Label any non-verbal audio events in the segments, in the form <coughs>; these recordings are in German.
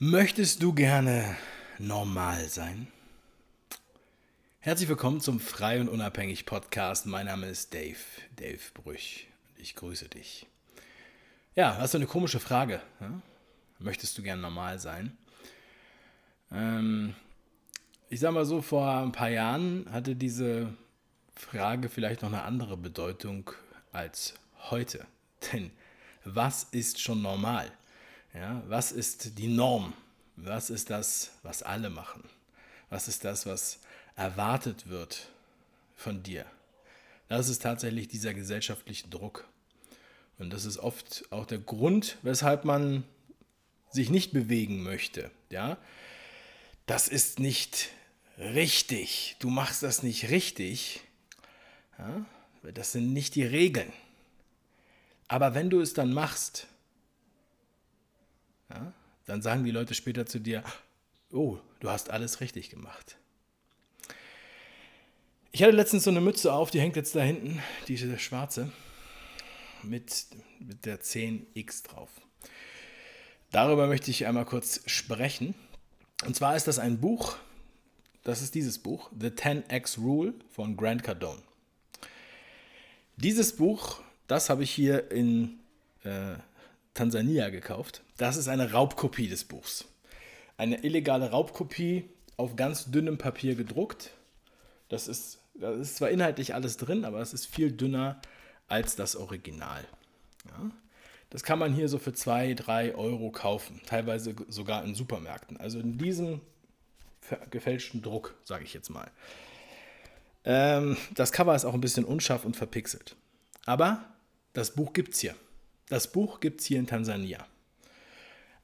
Möchtest du gerne normal sein? Herzlich willkommen zum Frei und Unabhängig Podcast. Mein Name ist Dave, Dave Brüch. Ich grüße dich. Ja, hast du eine komische Frage? Ja? Möchtest du gerne normal sein? Ähm, ich sag mal so, vor ein paar Jahren hatte diese Frage vielleicht noch eine andere Bedeutung als heute. <laughs> Denn was ist schon normal? Ja, was ist die Norm? Was ist das, was alle machen? Was ist das, was erwartet wird von dir? Das ist tatsächlich dieser gesellschaftliche Druck. Und das ist oft auch der Grund, weshalb man sich nicht bewegen möchte. Ja? Das ist nicht richtig. Du machst das nicht richtig. Ja? Das sind nicht die Regeln. Aber wenn du es dann machst, ja, dann sagen die Leute später zu dir, oh, du hast alles richtig gemacht. Ich hatte letztens so eine Mütze auf, die hängt jetzt da hinten, diese schwarze, mit, mit der 10x drauf. Darüber möchte ich einmal kurz sprechen. Und zwar ist das ein Buch, das ist dieses Buch, The 10x Rule von Grant Cardone. Dieses Buch, das habe ich hier in äh, Tansania gekauft. Das ist eine Raubkopie des Buchs. Eine illegale Raubkopie auf ganz dünnem Papier gedruckt. Das ist, da ist zwar inhaltlich alles drin, aber es ist viel dünner als das Original. Ja? Das kann man hier so für 2, 3 Euro kaufen, teilweise sogar in Supermärkten. Also in diesem gefälschten Druck, sage ich jetzt mal. Ähm, das Cover ist auch ein bisschen unscharf und verpixelt. Aber das Buch gibt es hier. Das Buch gibt es hier in Tansania.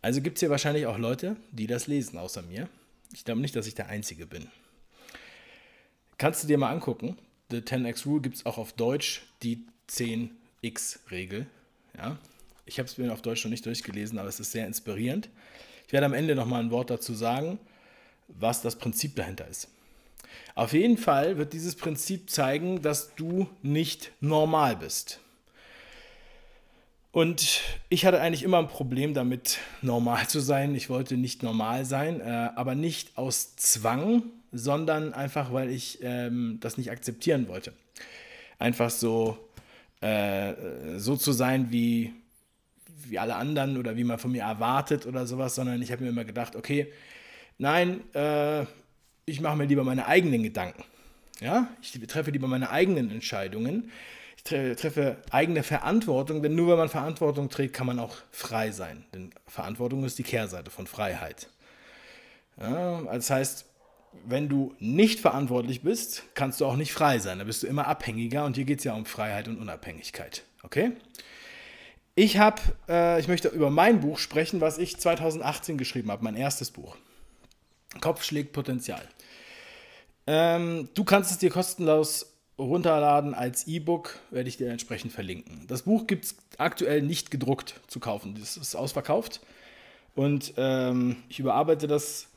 Also gibt es hier wahrscheinlich auch Leute, die das lesen, außer mir. Ich glaube nicht, dass ich der Einzige bin. Kannst du dir mal angucken. The 10x Rule gibt es auch auf Deutsch, die 10x-Regel. Ja? Ich habe es mir auf Deutsch noch nicht durchgelesen, aber es ist sehr inspirierend. Ich werde am Ende nochmal ein Wort dazu sagen, was das Prinzip dahinter ist. Auf jeden Fall wird dieses Prinzip zeigen, dass du nicht normal bist. Und ich hatte eigentlich immer ein Problem damit, normal zu sein. Ich wollte nicht normal sein, äh, aber nicht aus Zwang, sondern einfach, weil ich ähm, das nicht akzeptieren wollte. Einfach so, äh, so zu sein wie, wie alle anderen oder wie man von mir erwartet oder sowas, sondern ich habe mir immer gedacht, okay, nein, äh, ich mache mir lieber meine eigenen Gedanken. Ja, ich treffe lieber meine eigenen Entscheidungen ich treffe eigene Verantwortung, denn nur wenn man Verantwortung trägt, kann man auch frei sein. Denn Verantwortung ist die Kehrseite von Freiheit. Ja, das heißt, wenn du nicht verantwortlich bist, kannst du auch nicht frei sein. Da bist du immer abhängiger und hier geht es ja um Freiheit und Unabhängigkeit. Okay? Ich habe, äh, ich möchte über mein Buch sprechen, was ich 2018 geschrieben habe, mein erstes Buch. Kopf schlägt Potenzial. Ähm, du kannst es dir kostenlos runterladen als E-Book, werde ich dir entsprechend verlinken. Das Buch gibt es aktuell nicht gedruckt zu kaufen. Das ist ausverkauft. Und ähm, ich überarbeite das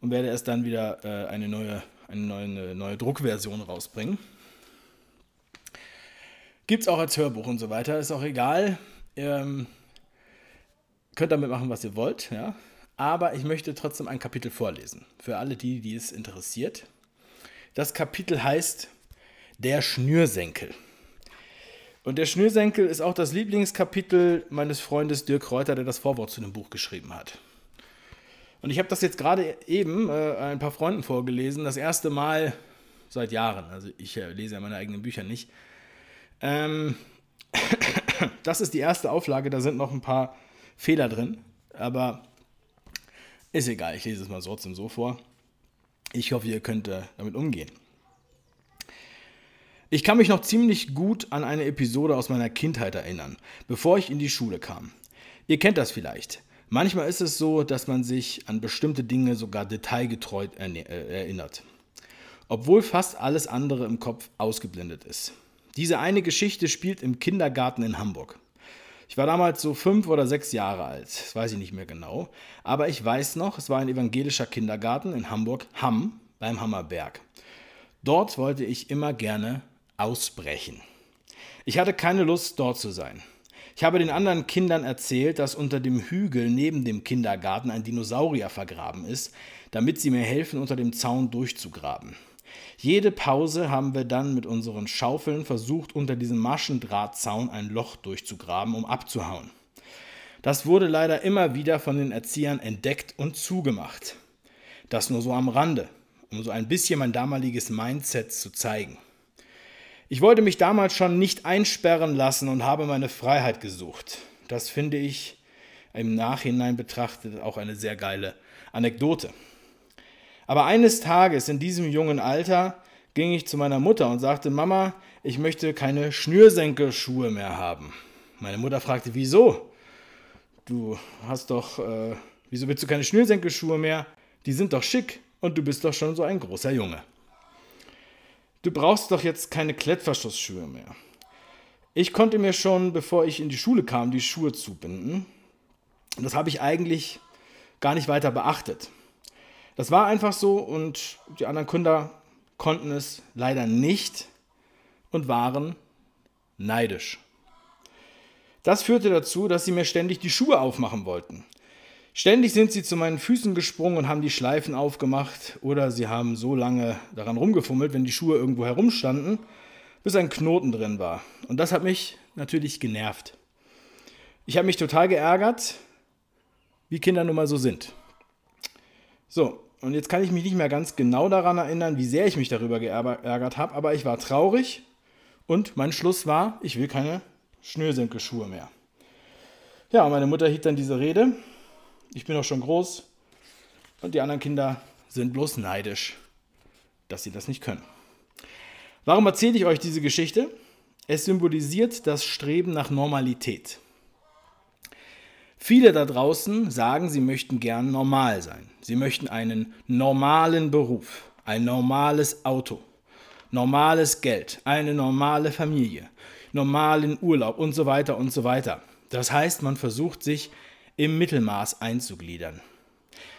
und werde erst dann wieder äh, eine, neue, eine, neue, eine neue Druckversion rausbringen. Gibt es auch als Hörbuch und so weiter, ist auch egal. Ähm, könnt damit machen, was ihr wollt, ja. Aber ich möchte trotzdem ein Kapitel vorlesen. Für alle die, die es interessiert. Das Kapitel heißt der Schnürsenkel. Und der Schnürsenkel ist auch das Lieblingskapitel meines Freundes Dirk Reuter, der das Vorwort zu dem Buch geschrieben hat. Und ich habe das jetzt gerade eben äh, ein paar Freunden vorgelesen, das erste Mal seit Jahren. Also ich äh, lese ja meine eigenen Bücher nicht. Ähm, <coughs> das ist die erste Auflage, da sind noch ein paar Fehler drin, aber ist egal, ich lese es mal trotzdem so vor. Ich hoffe, ihr könnt äh, damit umgehen. Ich kann mich noch ziemlich gut an eine Episode aus meiner Kindheit erinnern, bevor ich in die Schule kam. Ihr kennt das vielleicht. Manchmal ist es so, dass man sich an bestimmte Dinge sogar detailgetreu äh, erinnert, obwohl fast alles andere im Kopf ausgeblendet ist. Diese eine Geschichte spielt im Kindergarten in Hamburg. Ich war damals so fünf oder sechs Jahre alt, das weiß ich nicht mehr genau, aber ich weiß noch, es war ein evangelischer Kindergarten in Hamburg, Hamm, beim Hammerberg. Dort wollte ich immer gerne ausbrechen. Ich hatte keine Lust, dort zu sein. Ich habe den anderen Kindern erzählt, dass unter dem Hügel neben dem Kindergarten ein Dinosaurier vergraben ist, damit sie mir helfen, unter dem Zaun durchzugraben. Jede Pause haben wir dann mit unseren Schaufeln versucht, unter diesem Maschendrahtzaun ein Loch durchzugraben, um abzuhauen. Das wurde leider immer wieder von den Erziehern entdeckt und zugemacht. Das nur so am Rande, um so ein bisschen mein damaliges Mindset zu zeigen. Ich wollte mich damals schon nicht einsperren lassen und habe meine Freiheit gesucht. Das finde ich im Nachhinein betrachtet auch eine sehr geile Anekdote. Aber eines Tages in diesem jungen Alter ging ich zu meiner Mutter und sagte, Mama, ich möchte keine Schnürsenkelschuhe mehr haben. Meine Mutter fragte, wieso? Du hast doch, äh, wieso willst du keine Schnürsenkelschuhe mehr? Die sind doch schick und du bist doch schon so ein großer Junge. Du brauchst doch jetzt keine Klettverschlussschuhe mehr. Ich konnte mir schon, bevor ich in die Schule kam, die Schuhe zubinden. Das habe ich eigentlich gar nicht weiter beachtet. Das war einfach so und die anderen Kinder konnten es leider nicht und waren neidisch. Das führte dazu, dass sie mir ständig die Schuhe aufmachen wollten. Ständig sind sie zu meinen Füßen gesprungen und haben die Schleifen aufgemacht oder sie haben so lange daran rumgefummelt, wenn die Schuhe irgendwo herumstanden, bis ein Knoten drin war. Und das hat mich natürlich genervt. Ich habe mich total geärgert, wie Kinder nun mal so sind. So, und jetzt kann ich mich nicht mehr ganz genau daran erinnern, wie sehr ich mich darüber geärgert habe, aber ich war traurig und mein Schluss war, ich will keine Schnürsenkelschuhe mehr. Ja, und meine Mutter hielt dann diese Rede ich bin auch schon groß und die anderen Kinder sind bloß neidisch, dass sie das nicht können. Warum erzähle ich euch diese Geschichte? Es symbolisiert das Streben nach Normalität. Viele da draußen sagen, sie möchten gern normal sein. Sie möchten einen normalen Beruf, ein normales Auto, normales Geld, eine normale Familie, normalen Urlaub und so weiter und so weiter. Das heißt, man versucht sich im Mittelmaß einzugliedern.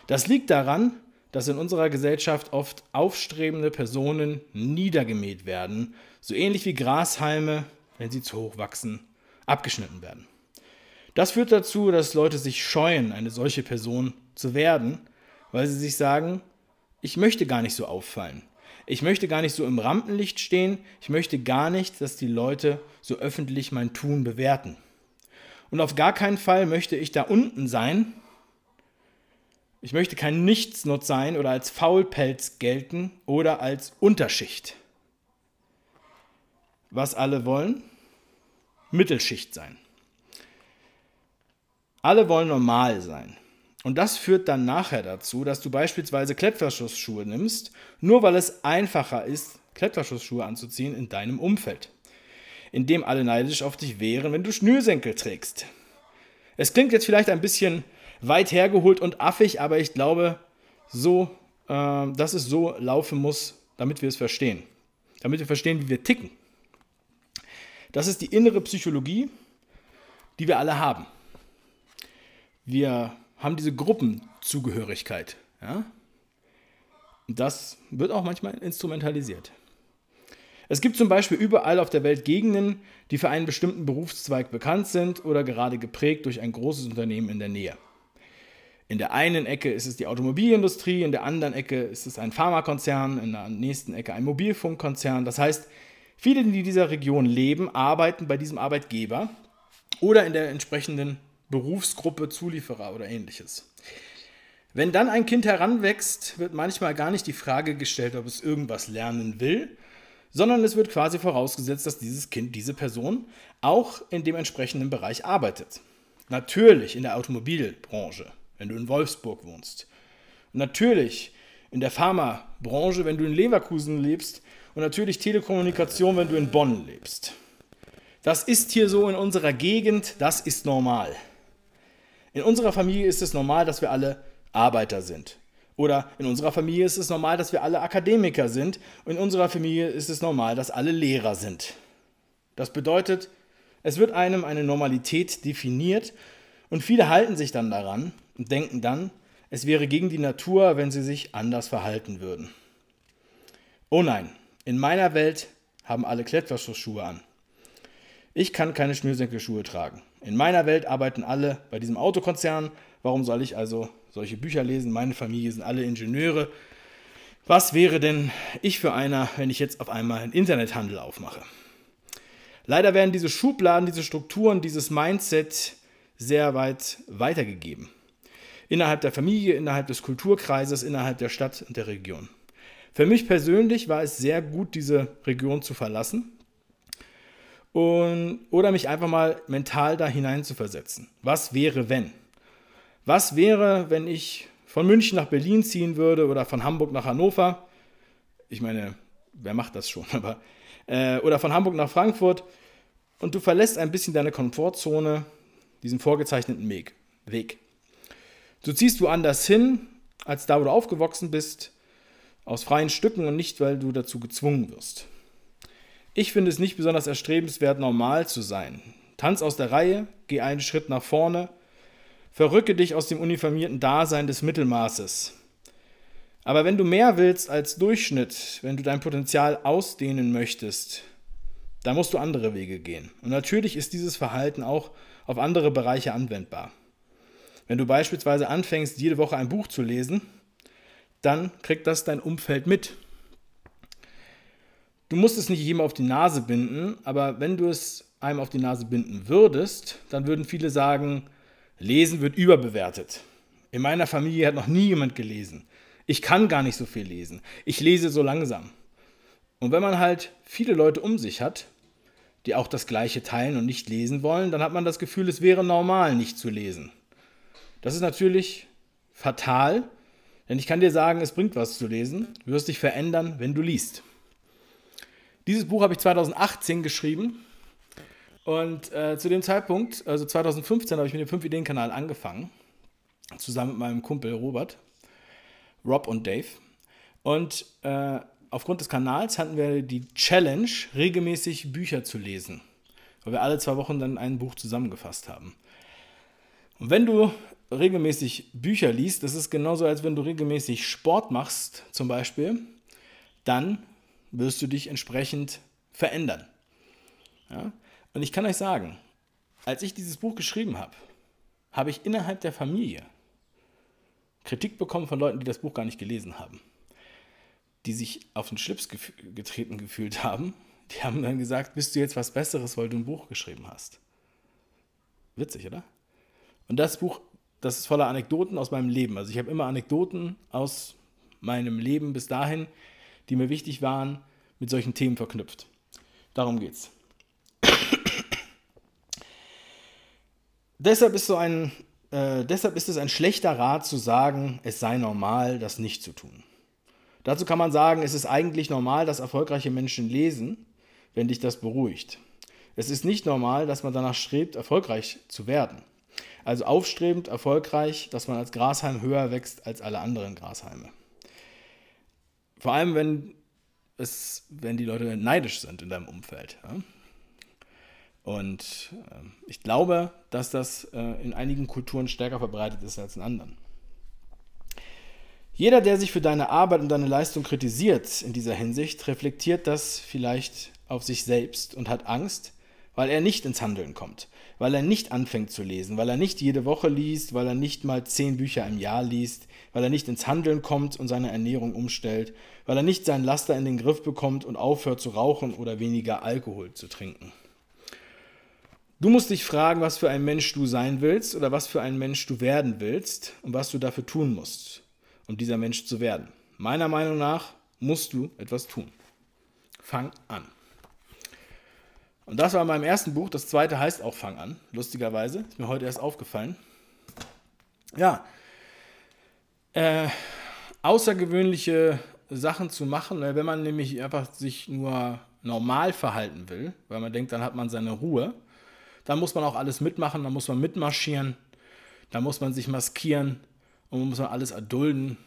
Das liegt daran, dass in unserer Gesellschaft oft aufstrebende Personen niedergemäht werden, so ähnlich wie Grashalme, wenn sie zu hoch wachsen, abgeschnitten werden. Das führt dazu, dass Leute sich scheuen, eine solche Person zu werden, weil sie sich sagen, ich möchte gar nicht so auffallen. Ich möchte gar nicht so im Rampenlicht stehen. Ich möchte gar nicht, dass die Leute so öffentlich mein Tun bewerten. Und auf gar keinen Fall möchte ich da unten sein. Ich möchte kein Nichtsnutz sein oder als Faulpelz gelten oder als Unterschicht. Was alle wollen? Mittelschicht sein. Alle wollen normal sein. Und das führt dann nachher dazu, dass du beispielsweise Klettverschlussschuhe nimmst, nur weil es einfacher ist, Klettverschlussschuhe anzuziehen in deinem Umfeld in dem alle neidisch auf dich wären, wenn du Schnürsenkel trägst. Es klingt jetzt vielleicht ein bisschen weit hergeholt und affig, aber ich glaube, so, äh, dass es so laufen muss, damit wir es verstehen. Damit wir verstehen, wie wir ticken. Das ist die innere Psychologie, die wir alle haben. Wir haben diese Gruppenzugehörigkeit. Ja? Das wird auch manchmal instrumentalisiert. Es gibt zum Beispiel überall auf der Welt Gegenden, die für einen bestimmten Berufszweig bekannt sind oder gerade geprägt durch ein großes Unternehmen in der Nähe. In der einen Ecke ist es die Automobilindustrie, in der anderen Ecke ist es ein Pharmakonzern, in der nächsten Ecke ein Mobilfunkkonzern. Das heißt, viele, die in dieser Region leben, arbeiten bei diesem Arbeitgeber oder in der entsprechenden Berufsgruppe Zulieferer oder ähnliches. Wenn dann ein Kind heranwächst, wird manchmal gar nicht die Frage gestellt, ob es irgendwas lernen will, sondern es wird quasi vorausgesetzt, dass dieses Kind, diese Person auch in dem entsprechenden Bereich arbeitet. Natürlich in der Automobilbranche, wenn du in Wolfsburg wohnst. Natürlich in der Pharmabranche, wenn du in Leverkusen lebst. Und natürlich Telekommunikation, wenn du in Bonn lebst. Das ist hier so in unserer Gegend, das ist normal. In unserer Familie ist es normal, dass wir alle Arbeiter sind. Oder in unserer Familie ist es normal, dass wir alle Akademiker sind. Und in unserer Familie ist es normal, dass alle Lehrer sind. Das bedeutet, es wird einem eine Normalität definiert und viele halten sich dann daran und denken dann, es wäre gegen die Natur, wenn sie sich anders verhalten würden. Oh nein, in meiner Welt haben alle Klettverschlussschuhe an. Ich kann keine Schnürsenkelschuhe tragen. In meiner Welt arbeiten alle bei diesem Autokonzern. Warum soll ich also solche Bücher lesen? Meine Familie sind alle Ingenieure. Was wäre denn ich für einer, wenn ich jetzt auf einmal einen Internethandel aufmache? Leider werden diese Schubladen, diese Strukturen, dieses Mindset sehr weit weitergegeben. Innerhalb der Familie, innerhalb des Kulturkreises, innerhalb der Stadt und der Region. Für mich persönlich war es sehr gut, diese Region zu verlassen und, oder mich einfach mal mental da hinein zu versetzen. Was wäre, wenn? Was wäre, wenn ich von München nach Berlin ziehen würde oder von Hamburg nach Hannover? Ich meine, wer macht das schon? <laughs> Aber äh, oder von Hamburg nach Frankfurt und du verlässt ein bisschen deine Komfortzone, diesen vorgezeichneten Weg. Weg. So ziehst du anders hin, als da, wo du aufgewachsen bist, aus freien Stücken und nicht, weil du dazu gezwungen wirst. Ich finde es nicht besonders erstrebenswert, normal zu sein. Tanz aus der Reihe, geh einen Schritt nach vorne, verrücke dich aus dem uniformierten Dasein des Mittelmaßes. Aber wenn du mehr willst als Durchschnitt, wenn du dein Potenzial ausdehnen möchtest, dann musst du andere Wege gehen. Und natürlich ist dieses Verhalten auch auf andere Bereiche anwendbar. Wenn du beispielsweise anfängst, jede Woche ein Buch zu lesen, dann kriegt das dein Umfeld mit. Du musst es nicht jedem auf die Nase binden, aber wenn du es einem auf die Nase binden würdest, dann würden viele sagen, Lesen wird überbewertet. In meiner Familie hat noch nie jemand gelesen. Ich kann gar nicht so viel lesen. Ich lese so langsam. Und wenn man halt viele Leute um sich hat, die auch das Gleiche teilen und nicht lesen wollen, dann hat man das Gefühl, es wäre normal, nicht zu lesen. Das ist natürlich fatal, denn ich kann dir sagen, es bringt was zu lesen. Du wirst dich verändern, wenn du liest. Dieses Buch habe ich 2018 geschrieben und äh, zu dem Zeitpunkt, also 2015, habe ich mit dem 5-Ideen-Kanal angefangen, zusammen mit meinem Kumpel Robert, Rob und Dave. Und äh, aufgrund des Kanals hatten wir die Challenge, regelmäßig Bücher zu lesen, weil wir alle zwei Wochen dann ein Buch zusammengefasst haben. Und wenn du regelmäßig Bücher liest, das ist genauso, als wenn du regelmäßig Sport machst, zum Beispiel, dann wirst du dich entsprechend verändern. Und ich kann euch sagen, als ich dieses Buch geschrieben habe, habe ich innerhalb der Familie Kritik bekommen von Leuten, die das Buch gar nicht gelesen haben die sich auf den Schlips gef getreten gefühlt haben, die haben dann gesagt, bist du jetzt was Besseres, weil du ein Buch geschrieben hast. Witzig, oder? Und das Buch, das ist voller Anekdoten aus meinem Leben. Also ich habe immer Anekdoten aus meinem Leben bis dahin, die mir wichtig waren, mit solchen Themen verknüpft. Darum geht's. Deshalb, ist so ein, äh, deshalb ist es ein schlechter Rat zu sagen, es sei normal, das nicht zu tun. Dazu kann man sagen, es ist eigentlich normal, dass erfolgreiche Menschen lesen, wenn dich das beruhigt. Es ist nicht normal, dass man danach strebt, erfolgreich zu werden. Also aufstrebend, erfolgreich, dass man als Grashalm höher wächst als alle anderen Grashalme. Vor allem, wenn, es, wenn die Leute neidisch sind in deinem Umfeld. Ja? Und äh, ich glaube, dass das äh, in einigen Kulturen stärker verbreitet ist als in anderen. Jeder, der sich für deine Arbeit und deine Leistung kritisiert in dieser Hinsicht, reflektiert das vielleicht auf sich selbst und hat Angst, weil er nicht ins Handeln kommt, weil er nicht anfängt zu lesen, weil er nicht jede Woche liest, weil er nicht mal zehn Bücher im Jahr liest, weil er nicht ins Handeln kommt und seine Ernährung umstellt, weil er nicht seinen Laster in den Griff bekommt und aufhört zu rauchen oder weniger Alkohol zu trinken. Du musst dich fragen, was für ein Mensch du sein willst oder was für ein Mensch du werden willst und was du dafür tun musst um dieser Mensch zu werden. Meiner Meinung nach musst du etwas tun. Fang an. Und das war in meinem ersten Buch. Das zweite heißt auch Fang an, lustigerweise. Ist mir heute erst aufgefallen. Ja, äh, außergewöhnliche Sachen zu machen, wenn man nämlich einfach sich nur normal verhalten will, weil man denkt, dann hat man seine Ruhe, dann muss man auch alles mitmachen, dann muss man mitmarschieren, dann muss man sich maskieren, und man muss man alles erdulden.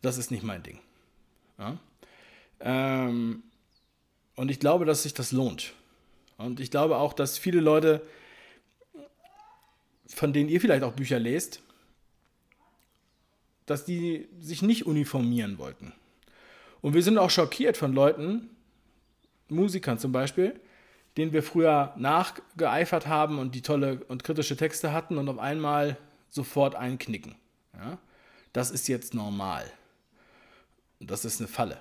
Das ist nicht mein Ding. Ja? Ähm, und ich glaube, dass sich das lohnt. Und ich glaube auch, dass viele Leute, von denen ihr vielleicht auch Bücher lest, dass die sich nicht uniformieren wollten. Und wir sind auch schockiert von Leuten, Musikern zum Beispiel, den wir früher nachgeeifert haben und die tolle und kritische Texte hatten und auf einmal sofort einknicken. Ja? Das ist jetzt normal. Und das ist eine Falle.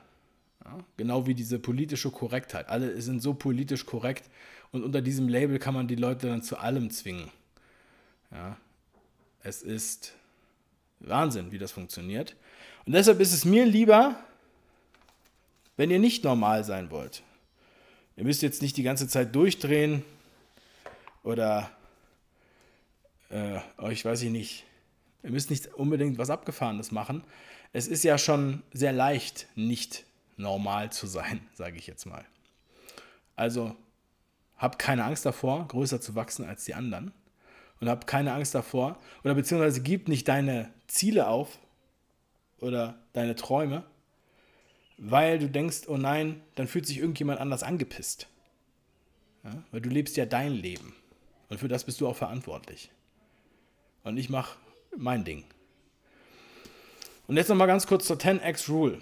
Ja? Genau wie diese politische Korrektheit. Alle sind so politisch korrekt und unter diesem Label kann man die Leute dann zu allem zwingen. Ja? Es ist Wahnsinn, wie das funktioniert. Und deshalb ist es mir lieber, wenn ihr nicht normal sein wollt. Ihr müsst jetzt nicht die ganze Zeit durchdrehen oder äh, euch, weiß ich nicht, ihr müsst nicht unbedingt was Abgefahrenes machen. Es ist ja schon sehr leicht, nicht normal zu sein, <laughs> sage ich jetzt mal. Also habt keine Angst davor, größer zu wachsen als die anderen. Und habt keine Angst davor, oder beziehungsweise gib nicht deine Ziele auf oder deine Träume, weil du denkst, oh nein, dann fühlt sich irgendjemand anders angepisst. Ja? Weil du lebst ja dein Leben. Und für das bist du auch verantwortlich. Und ich mache mein Ding. Und jetzt nochmal ganz kurz zur 10x Rule.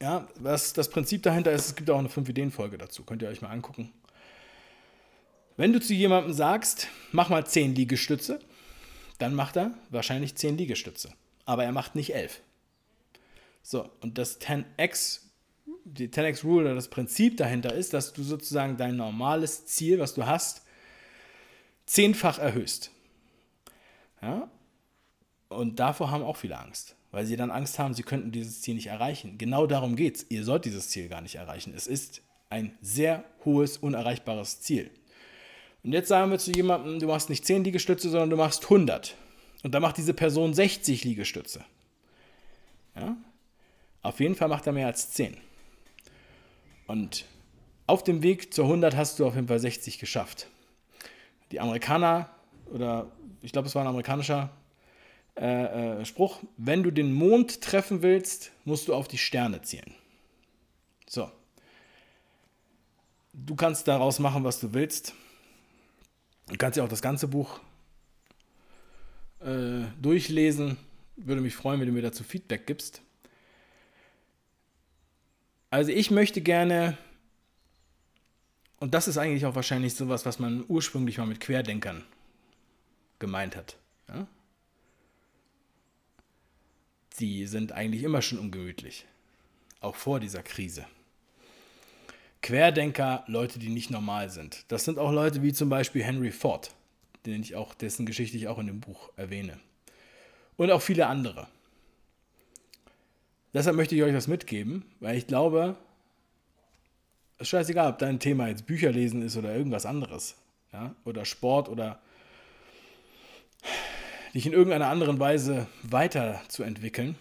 Ja, was das Prinzip dahinter ist, es gibt auch eine 5-Ideen-Folge dazu, könnt ihr euch mal angucken. Wenn du zu jemandem sagst, mach mal 10 Liegestütze, dann macht er wahrscheinlich 10 Liegestütze. Aber er macht nicht 11. So, und das 10x, die 10x Rule oder das Prinzip dahinter ist, dass du sozusagen dein normales Ziel, was du hast, zehnfach erhöhst. Ja? Und davor haben auch viele Angst, weil sie dann Angst haben, sie könnten dieses Ziel nicht erreichen. Genau darum geht es. Ihr sollt dieses Ziel gar nicht erreichen. Es ist ein sehr hohes, unerreichbares Ziel. Und jetzt sagen wir zu jemandem, du machst nicht 10 Liegestütze, sondern du machst 100. Und dann macht diese Person 60 Liegestütze. Ja? Auf jeden Fall macht er mehr als 10. Und auf dem Weg zur 100 hast du auf jeden Fall 60 geschafft. Die Amerikaner, oder ich glaube, es war ein amerikanischer äh, äh, Spruch, wenn du den Mond treffen willst, musst du auf die Sterne zielen. So. Du kannst daraus machen, was du willst. Du kannst ja auch das ganze Buch äh, durchlesen. Würde mich freuen, wenn du mir dazu Feedback gibst. Also ich möchte gerne, und das ist eigentlich auch wahrscheinlich sowas, was man ursprünglich mal mit Querdenkern gemeint hat. Ja? Die sind eigentlich immer schon ungemütlich, auch vor dieser Krise. Querdenker, Leute, die nicht normal sind. Das sind auch Leute wie zum Beispiel Henry Ford, den ich auch, dessen Geschichte ich auch in dem Buch erwähne. Und auch viele andere. Deshalb möchte ich euch das mitgeben, weil ich glaube, es ist scheißegal, ob dein Thema jetzt Bücher lesen ist oder irgendwas anderes. Ja? Oder Sport oder dich in irgendeiner anderen Weise weiterzuentwickeln.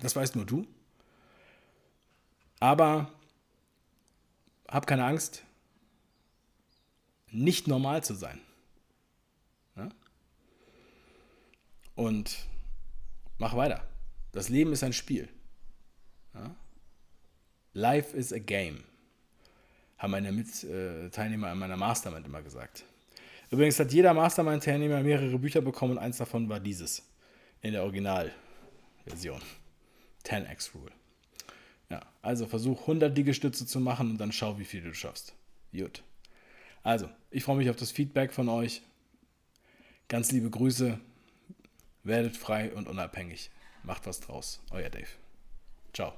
Das weißt nur du. Aber hab keine Angst, nicht normal zu sein. Ja? Und mach weiter. Das Leben ist ein Spiel. Ja? Life is a game, haben meine Mitteilnehmer in meiner Mastermind immer gesagt. Übrigens hat jeder Mastermind-Teilnehmer mehrere Bücher bekommen und eins davon war dieses in der Originalversion. 10x Rule. Ja, also versuch 100 Liegestütze zu machen und dann schau, wie viel du schaffst. Gut. Also, ich freue mich auf das Feedback von euch. Ganz liebe Grüße. Werdet frei und unabhängig. Macht was draus. Euer Dave. Ciao.